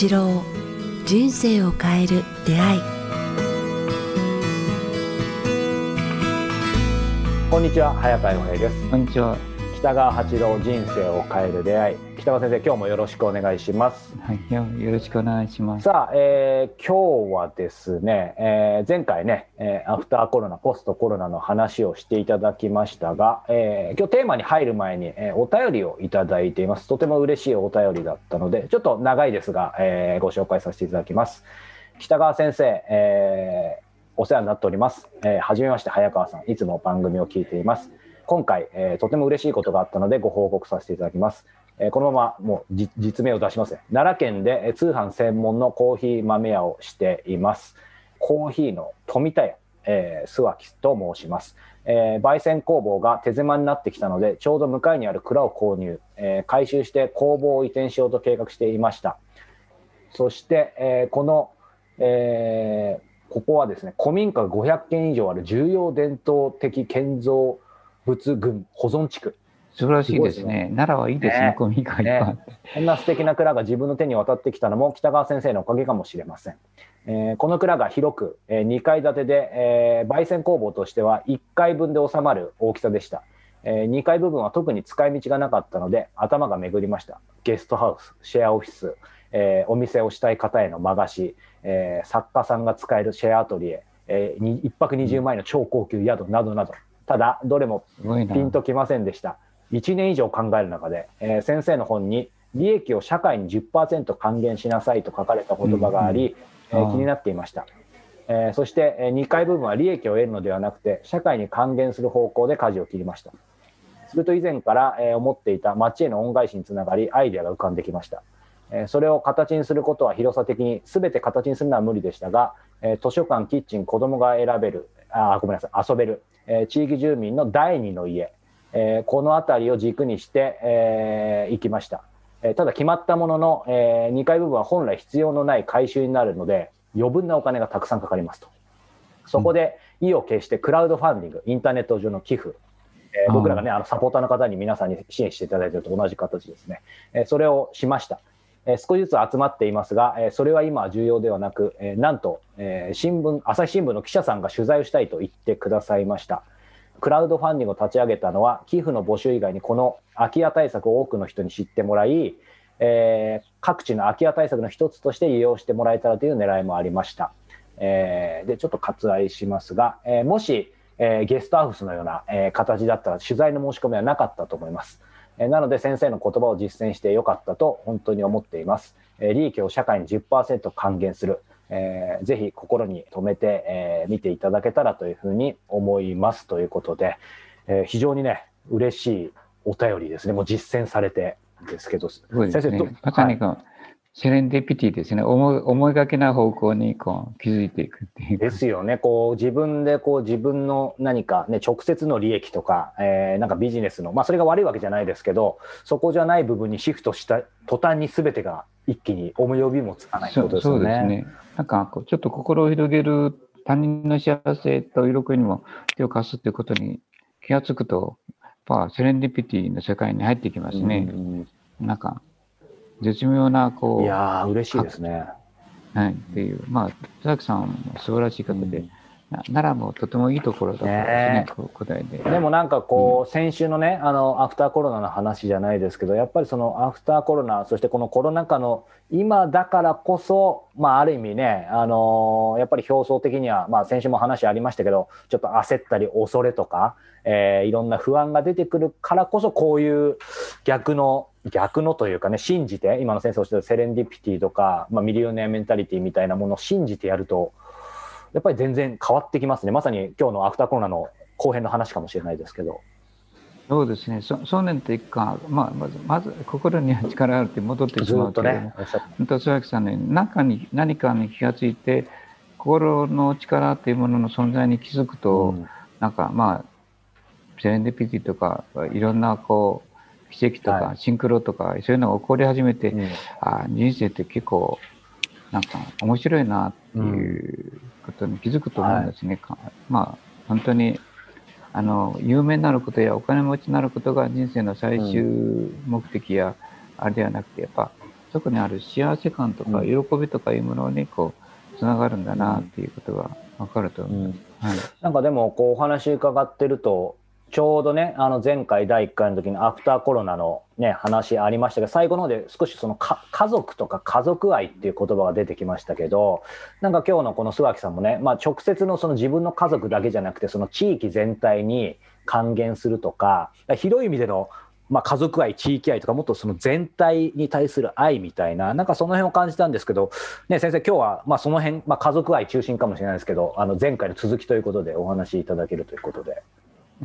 八郎人生を変える出会いこんにちは早川洋平ですこんにちは。北川八郎人生を変える出会い。北川先生今日もよろしくお願いします。はい、よよろしくお願いします。さあ、えー今日はですね、えー前回ね、えーアフターコロナポストコロナの話をしていただきましたが、えー今日テーマに入る前に、えーお便りをいただいています。とても嬉しいお便りだったのでちょっと長いですが、えーご紹介させていただきます。北川先生、えーお世話になっております、えーはじめまして早川さん。いつも番組を聞いています今回、えーとても嬉しいことがあったのでご報告させていただきます。えーこのままもう実名を出しますね奈良県で通販専門のコーヒー豆屋をしています。コーヒーの富田屋、えー、諏訪木と申します、えー焙煎工房が手狭になってきたのでちょうど向かいにある蔵を購入、えー改修して工房を移転しようと計画していました。そして、えーこの、えーここはですね古民家が500軒以上ある重要伝統的建造物群保存地区素晴らしいですすごいね。奈良はいいですねね、古民家い。こんな素敵な蔵が自分の手に渡ってきたのも北川先生のおかげかもしれません。えーこの蔵が広く、え2階建てで、えー焙煎工房としては1階分で収まる大きさでした。え2階部分は特に使い道がなかったので頭が巡りました。ゲストハウス、シェアオフィス、えーお店をしたい方への間貸し、えー作家さんが使えるシェアアトリエ、えー、1泊20万円の超高級宿などなど。ただ、どれも。ピンときませんでした。1年以上考える中で、えー先生の本に利益を社会に10%還元しなさいと書かれた言葉があり、うんうんえー気になっていました。えーそして、え2階部分は利益を得るのではなくて社会に還元する方向で舵を切りました。すると以前から、えー思っていた町への恩返しにつながりアイデアが浮かんできました。えーそれを形にすることは広さ的に全て形にするのは無理でしたが、えー図書館、キッチン、子供が選べる、あーごめんなさい、遊べる、えー地域住民の第二の家、えーこの辺りを軸にして、えー行きました。えーただ決まったものの、え2階部分は本来必要のない改修になるので余分なお金がたくさんかかりますと。そこで意を決してクラウドファンディング、インターネット上の寄付、え僕らがね、あのサポーターの方に皆さんに支援していただいていると同じ形ですね。えーそれをしました。え少しずつ集まっていますが、えそれは今重要ではなく、えなんと、え新聞、朝日新聞の記者さんが取材をしたいと言ってくださいました。クラウドファンディングを立ち上げたのは、寄付の募集以外にこの空き家対策を多くの人に知ってもらい、えー各地の空き家対策の一つとして利用してもらえたらという狙いもありました。えーで、ちょっと割愛しますが、えーもし、えゲストハウスのような、え形だったら取材の申し込みはなかったと思います。えーなので先生の言葉を実践してよかったと本当に思っています。えー利益を社会に10%還元する。えーぜひ心に留めて、えー見ていただけたらというふうに思いますということで、えー非常にね、嬉しいお便りですね。もう実践されてですけど、すごいです先生どね。まさにこう、セレンディピティですね。思い思いがけない方向にこう気づいていくっていう。ですよね。こう自分でこう自分の何かね直接の利益とか、えーなんかビジネスのまあそれが悪いわけじゃないですけど、そこじゃない部分にシフトした途端に全てが一気に思い呼びもつかないことですよそうですね。ね。なんかこうちょっと心を広げる他人の幸せと喜びにも手を貸すっていうことに気がつくと、やっぱセレンディピティの世界に入ってきますね。うんなんか絶妙なこう、いやー嬉しいですね。はい、っていう、まあ、佐々木さんも素晴らしい方で、うん。な奈良もとてもいいところだったんですねで。でもなんかこう、先週のね、あの、アフターコロナの話じゃないですけど、やっぱりそのアフターコロナ、そしてこのコロナ禍の今だからこそ、まあある意味ね、あのやっぱり表層的には、まあ先週も話ありましたけど、ちょっと焦ったり恐れとか、えーいろんな不安が出てくるからこそ、こういう逆の、逆のというかね、信じて、今の先生おっしゃったセレンディピティとか、まあミリオネアメンタリティみたいなものを信じてやると、やっぱり全然変わってきますね。まさに今日のアフターコロナの後編の話かもしれないですけど。そうですね、そそうねというか、まあ、まず、まず心には力があるって戻ってしまうけれども、本当、佐々木さんね、中に何かに気がついて、心の力っていうものの存在に気づくと、うん。なんかまあ、セレンディピティとか、いろんなこう、奇跡とか、はい。シンクロとか、そういうのが起こり始めて、うん。あ人生って結構、なんか面白いなっていうことに気づくと思うんですね。かまあ、本当に、あの、有名になることやお金持ちになることが人生の最終目的や、あれではなくて、やっぱ、そこにある幸せ感とか喜びとかいうものにこうつながるんだなっていうことが分かると思います。はい、なんかでもこうお話伺ってるとちょうどねあの前回第1回の時にアフターコロナの、ね、話ありましたけど最後の方で少しそのか家族とか家族愛っていう言葉が出てきましたけどなんか今日のこの諏訪木さんもね、まあ、直接のその自分の家族だけじゃなくてその地域全体に還元するとか広い意味でのまあ、家族愛、地域愛とか、もっとその全体に対する愛みたいな、なんかその辺を感じたんですけど、ね、先生、今日はまあその辺、まあ、家族愛中心かもしれないですけど、あの前回の続きということでお話しいただけるということで。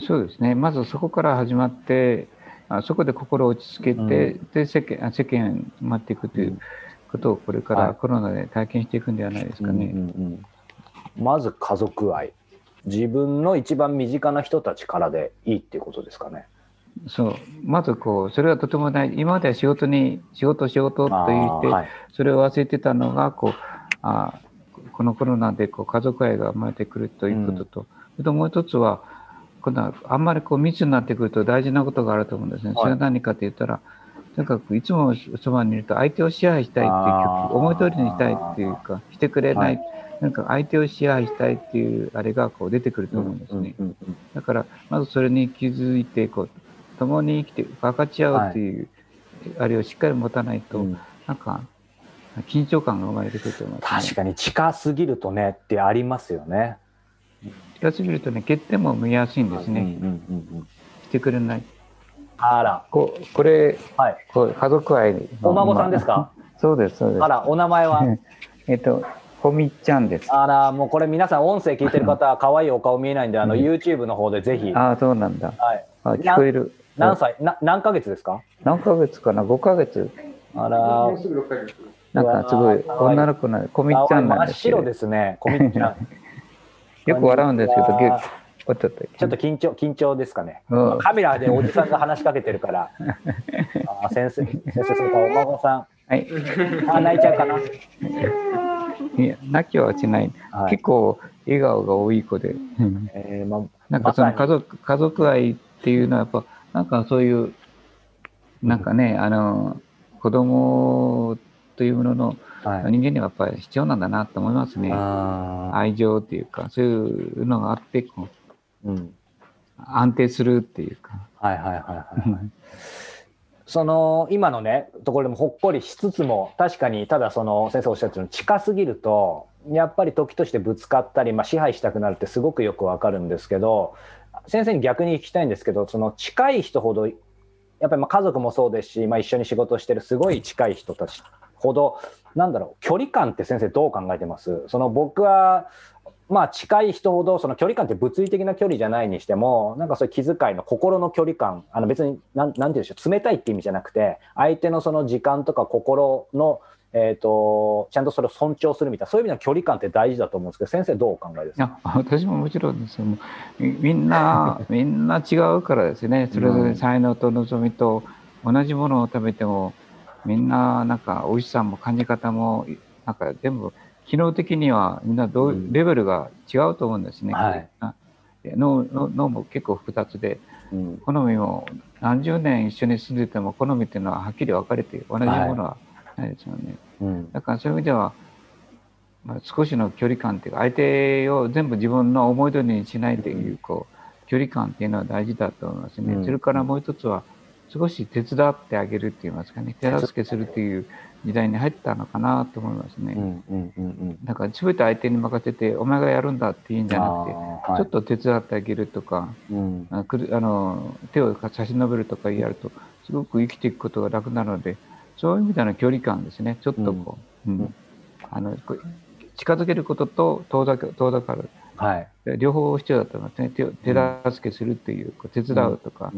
そうですね、まずそこから始まって、あそこで心を落ち着けて、うん、で世間世間に回っていくということを、これからコロナで体験していくんではないですかね。うんうんうん。まず家族愛、自分の一番身近な人たちからでいいっていうことですかね。そう。まずこうそれはとても大事。今までは仕事に仕事仕事と言って、はい、それを忘れてたのがこうあこのコロナでこう家族愛が生まれてくるということと、うん、ともう一つは今度はあんまりこう密になってくると大事なことがあると思うんですね。はい、それは何かと言ったらとにかくいつもそばにいると相手を支配したいっていう思い通りにしたいっていうかしてくれない、はい、なんか相手を支配したいっていうあれがこう出てくると思うんですね。だからまずそれに気づいてこう共に生きて分かち合うっていう、はい、あれをしっかり持たないと、うん、なんか緊張感が生まれてくると思います、ね、確かに近すぎるとねってありますよね。近すぎるとね欠点も見やすいんですね。うんうんうんうん、してくれない。あら。ここれ、はい、こ家族愛お孫さんですか？そうですそうです。あらお名前は？えっとこみちゃんです。あら、もうこれ皆さん音声聞いてる方は可愛いお顔見えないんで、あの YouTube の方でぜひ。ああ、そうなんだ。はい。あ聞こえる。何歳？な何ヶ月ですか？何ヶ月かな ?5 ヶ月。あらなんかすごい女の子なこみちゃんなんです真っ白ですね、こみちゃん。よく笑うんですけど、ちょっとちょっと緊張緊張ですかね、うん、カメラでおじさんが話しかけてるから。あ先生、先生、それからお孫さん。はい。あ、泣いちゃうかな。いや、泣きはしない。はい、結構笑顔が多い子で。えーま、なんかその家族、家族愛っていうのはやっぱなんかそういう、なんかね、あの、子供というものの、人間にはやっぱり必要なんだなと思いますね。愛情っていうか、そういうのがあって、こう、うん、安定するっていうか。はいはいはいはい、はい。その今のねところでもほっこりしつつも確かにただその先生おっしゃってるように近すぎるとやっぱり時としてぶつかったり、まあ、支配したくなるってすごくよくわかるんですけど先生に逆に聞きたいんですけどその近い人ほどやっぱりまあ家族もそうですし、まあ、一緒に仕事してるすごい近い人たちほどなんだろう距離感って先生どう考えてます？その僕はまあ近い人ほどその距離感って物理的な距離じゃないにしてもなんかそういう気遣いの心の距離感あの別に何て言うんでしょう冷たいって意味じゃなくて相手のその時間とか心のえーと、ちゃんとそれを尊重するみたいなそういう意味の距離感って大事だと思うんですけど先生どうお考えですか？私ももちろんですよ。みんな みんな違うからですね。それぞれ才能と望みと同じものを食べてもみんななんか美味しさも感じ方もなんか全部機能的にはみんなどう、レベルが違うと思うんですね。はい、脳脳も結構複雑で、うん、好みも何十年一緒に住んでても好みっていうのははっきり分かれて同じものはないですよね。うん、だからそういう意味では、まあ、少しの距離感っていうか相手を全部自分の思い通りにしないというこう距離感っていうのは大事だと思いますね。それからもう一つは少し手伝ってあげるって言いますかね。手助けするっていう時代に入ったのかなと思いますね。だから全て相手に任せてお前がやるんだっていいんじゃなくて、はい、ちょっと手伝ってあげるとか、うん、あの手を差し伸べるとかやるとすごく生きていくことが楽なのでそういう意味での距離感ですね。ちょっとこう、うん、うん、あの近づけることと遠ざ遠ざかる、はい、両方必要だと思いますね。手手助けするっていう手伝うとか、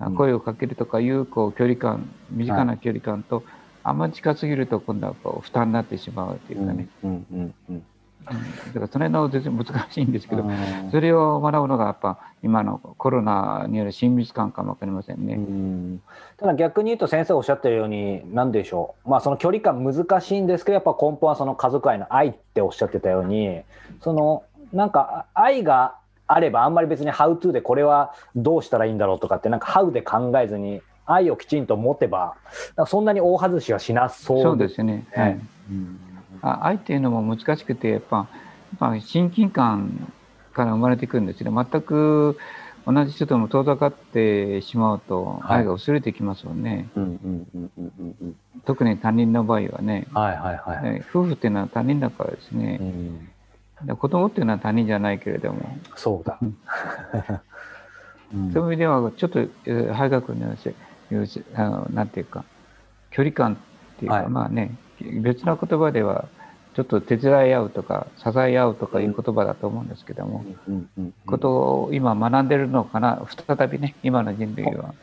うん、声をかけるとかいうこう距離感身近な距離感と、はいあんまり近すぎると今度はこう負担になってしまうというかね。うん。うん。うん。だからそれの全然難しいんですけど、それを学ぶのがやっぱ今のコロナによる親密感かも分かりませんね。ん。ただ逆に言うと先生おっしゃってるように何でしょう、まあ、その距離感難しいんですけどやっぱ根本はその家族愛の愛っておっしゃってたようにそのなんか愛があればあんまり別に「ハウトゥーでこれはどうしたらいいんだろうとかってなんか「ハウで考えずに愛をきちんと持てばそんなに大外しはしなそう、ですね、はい、う愛っていうのも難しくてやっぱやっぱ親近感から生まれてくるんですよ全く同じ人とも遠ざかってしまうと愛が薄れてきますよね。特に他人の場合はね、はいはい。はい、夫婦っていうのは他人だからですね、うん、子供っていうのは他人じゃないけれども。そうだ、うん、そういう意味ではちょっと早学にあのなんていうか距離感っていうか、はい、まあね別の言葉ではちょっと手伝い合うとか支え合うとかいう言葉だと思うんですけども、ことを今学んでるのかな再びね今の人類は。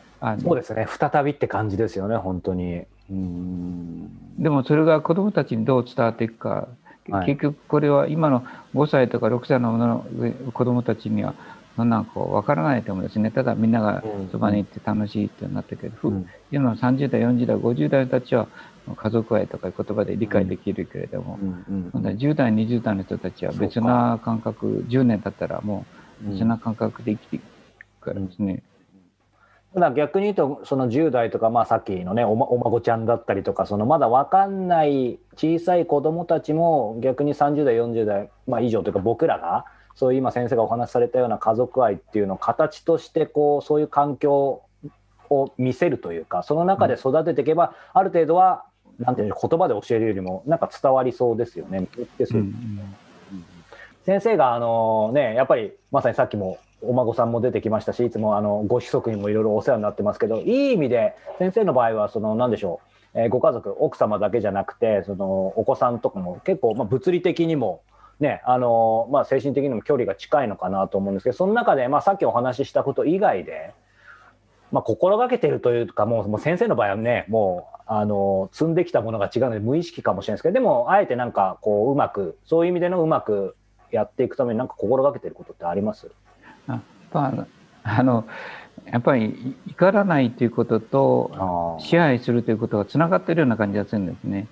そうですね。再びって感じですよね本当に。でもそれが子どもたちにどう伝わっていくか、はい、結局これは今の5歳とか6歳の子どもたちにはそんなんこう分からないと思うんですね。ただみんながそばに行って楽しいってなったけど、うん、今の30代40代50代たちは家族愛とか言葉で理解できるけれども、うんうん、10代20代の人たちは別な感覚10年経ったらもう別な感覚で生きていくからですね。ただ逆に言うとその10代とか、まあ、さっきのねお,、ま、お孫ちゃんだったりとかそのまだ分かんない小さい子どもたちも逆に30代40代、まあ、以上というか僕らがそういう今先生がお話しされたような家族愛っていうのを形としてこうそういう環境を見せるというかその中で育てていけば、ある程度はなんていう言葉で教えるよりもなんか伝わりそうですよね。うんうん、先生があのねやっぱりまさにさっきもお孫さんも出てきましたしいつもあのご子息にもいろいろお世話になってますけどいい意味で先生の場合はその何でしょう、え、ご家族奥様だけじゃなくてそのお子さんとかも結構、まあ、物理的にもねあのまあ、精神的にも距離が近いのかなと思うんですけどその中で、まあ、さっきお話ししたこと以外で、まあ、心がけてるというかもうもう先生の場合はねもうあの積んできたものが違うので無意識かもしれないですけどでもあえてなんかこううまくそういう意味でのうまくやっていくためになんか心がけてることってあります？ああのやっぱり怒らないということと支配するということがつながっているような感じがするんですね。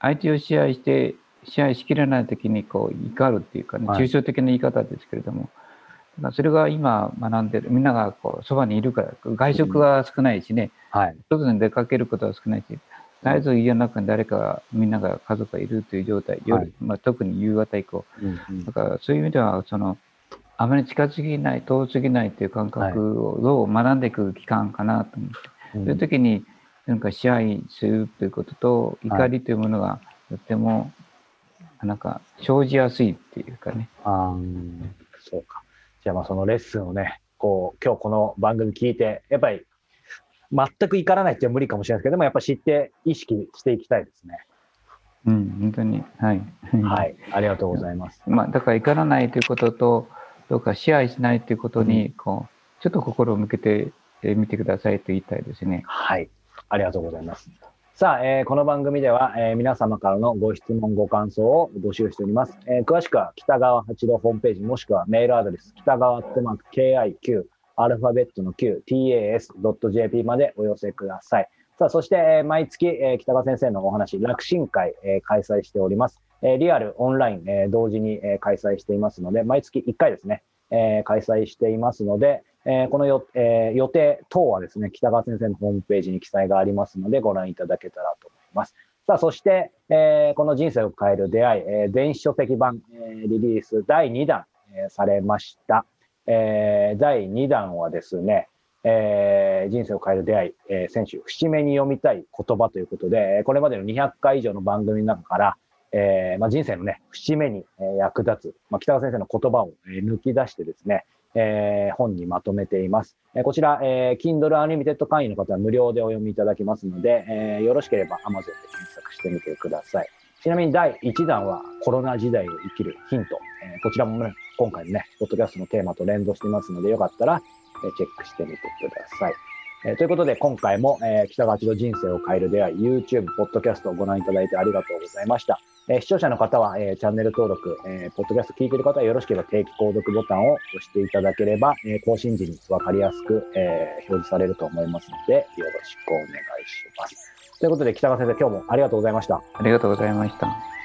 相手を支配して支配しきれない時にこう怒るっていうかね、抽象的な言い方ですけれども、はい、それが今学んでるみんながこうそばにいるから外食は少ないしね、うん、はい、外に出かけることは少ないし絶えず家の中に誰かがみんなが家族がいるという状態夜、はい、まあ、特に夕方以降、うんうん、だからそういう意味ではそのあまり近づぎない遠すぎないという感覚をどう学んでいく期間かなと思って、はい、そういう時になんか支配するということと怒りというものがとてもなんか生じやすいっていうかね。あそうか。じゃあまあそのレッスンをね、こう今日この番組聞いて、やっぱり全く怒らないって無理かもしれないですけど、でもやっぱ知って意識していきたいですね。うん、本当に。はい。はい。ありがとうございます。まあだから怒らないということと、どうか支配しないということに、こう、ちょっと心を向けてみてくださいと言いたいですね。はい。ありがとうございます。さあ、えー、この番組では、えー、皆様からのご質問、ご感想を募集しております。えー、詳しくは北川八郎ホームページ、もしくはメールアドレス、北川アットマーク KIQ、アルファベットの Q、tas.jp までお寄せください。さあ、そして、えー、毎月、えー、北川先生のお話、楽神会、えー、開催しております。えー、リアル、オンライン、えー、同時に、えー、開催していますので、毎月1回ですね、えー、開催していますので、えー、このよ、えー、予定等はですね、北川先生のホームページに記載がありますので、ご覧いただけたらと思います。さあ、そして、えー、この人生を変える出会い、えー、電子書籍版、えー、リリース第2弾、えー、されました。えー、第2弾はですね、えー、人生を変える出会い、えー、選手、節目に読みたい言葉ということで、これまでの200回以上の番組の中から、えーまあ、人生のね、節目に役立つ、まあ、北川先生の言葉を抜き出してですね、えー、本にまとめています。えー、こちら、えー、Kindle Unlimited 会員の方は無料でお読みいただけますので、えー、よろしければ Amazon で検索してみてください。ちなみに第1弾はコロナ時代を生きるヒント。えー、こちらもね、今回のね、ポッドキャストのテーマと連動していますので、よかったら、えー、チェックしてみてください。えー、ということで、今回も、えー、北川八の人生を変える出会い、YouTube、ポッドキャストをご覧いただいてありがとうございました。えー、視聴者の方は、え、チャンネル登録、えー、ポッドキャスト聞いている方はよろしければ定期購読ボタンを押していただければ、え、更新時に分かりやすく、え、表示されると思いますので、よろしくお願いします。ということで、北川先生、今日もありがとうございました。ありがとうございました。